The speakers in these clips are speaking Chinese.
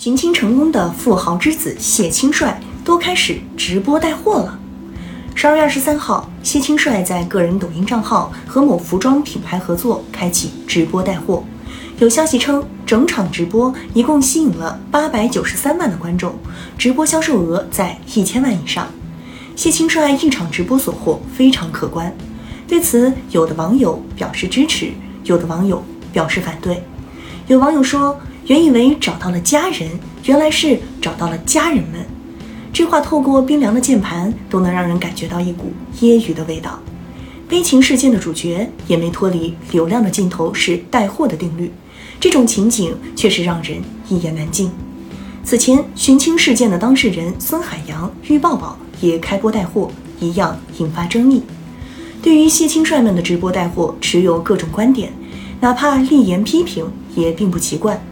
寻亲成功的富豪之子谢清帅都开始直播带货了。十二月二十三号，谢清帅在个人抖音账号和某服装品牌合作，开启直播带货。有消息称，整场直播一共吸引了八百九十三万的观众，直播销售额在一千万以上。谢清帅一场直播所获非常可观。对此，有的网友表示支持，有的网友表示反对。有网友说。原以为找到了家人，原来是找到了家人们。这话透过冰凉的键盘，都能让人感觉到一股揶揄的味道。悲情事件的主角也没脱离流量的尽头是带货的定律，这种情景确实让人一言难尽。此前寻亲事件的当事人孙海洋、玉抱抱也开播带货，一样引发争议。对于谢青帅们的直播带货，持有各种观点，哪怕立言批评，也并不奇怪。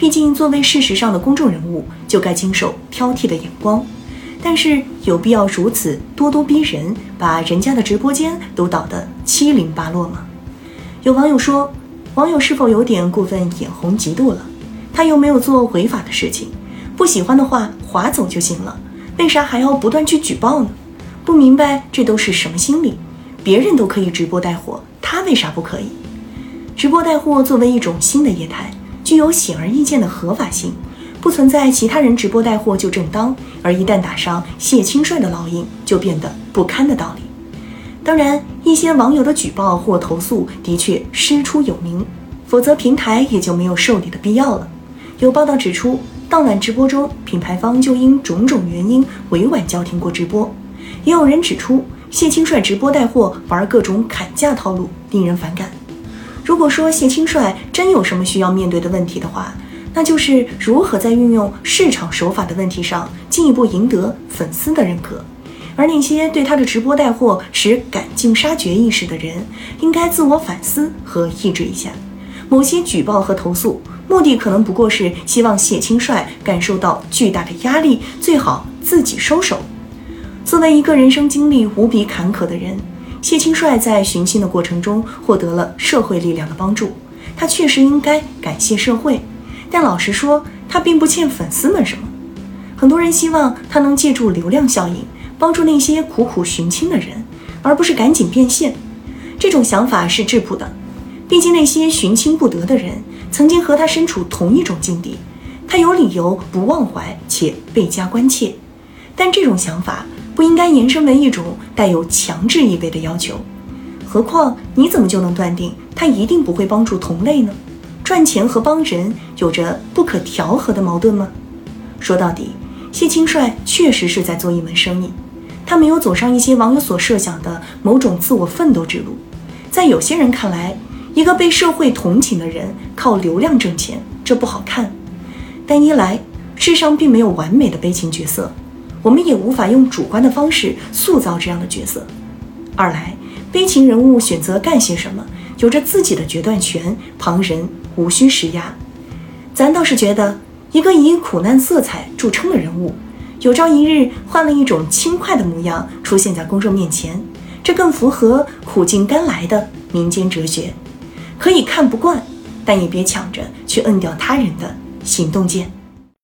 毕竟，作为事实上的公众人物，就该经受挑剔的眼光。但是，有必要如此咄咄逼人，把人家的直播间都倒得七零八落吗？有网友说，网友是否有点过分眼红嫉妒了？他又没有做违法的事情，不喜欢的话划走就行了，为啥还要不断去举报呢？不明白这都是什么心理？别人都可以直播带货，他为啥不可以？直播带货作为一种新的业态。具有显而易见的合法性，不存在其他人直播带货就正当，而一旦打上谢清帅的烙印，就变得不堪的道理。当然，一些网友的举报或投诉的确师出有名，否则平台也就没有受理的必要了。有报道指出，当晚直播中，品牌方就因种种原因委婉叫停过直播。也有人指出，谢清帅直播带货玩各种砍价套路，令人反感。如果说谢清帅真有什么需要面对的问题的话，那就是如何在运用市场手法的问题上进一步赢得粉丝的认可。而那些对他的直播带货持赶尽杀绝意识的人，应该自我反思和抑制一下。某些举报和投诉，目的可能不过是希望谢清帅感受到巨大的压力，最好自己收手。作为一个人生经历无比坎坷的人。谢清帅在寻亲的过程中获得了社会力量的帮助，他确实应该感谢社会。但老实说，他并不欠粉丝们什么。很多人希望他能借助流量效应，帮助那些苦苦寻亲的人，而不是赶紧变现。这种想法是质朴的，毕竟那些寻亲不得的人曾经和他身处同一种境地，他有理由不忘怀且倍加关切。但这种想法。不应该延伸为一种带有强制意味的要求。何况你怎么就能断定他一定不会帮助同类呢？赚钱和帮人有着不可调和的矛盾吗？说到底，谢清帅确实是在做一门生意，他没有走上一些网友所设想的某种自我奋斗之路。在有些人看来，一个被社会同情的人靠流量挣钱，这不好看。但一来，世上并没有完美的悲情角色。我们也无法用主观的方式塑造这样的角色。二来，悲情人物选择干些什么，有着自己的决断权，旁人无需施压。咱倒是觉得，一个以苦难色彩著称的人物，有朝一日换了一种轻快的模样出现在公众面前，这更符合苦尽甘来的民间哲学。可以看不惯，但也别抢着去摁掉他人的行动键。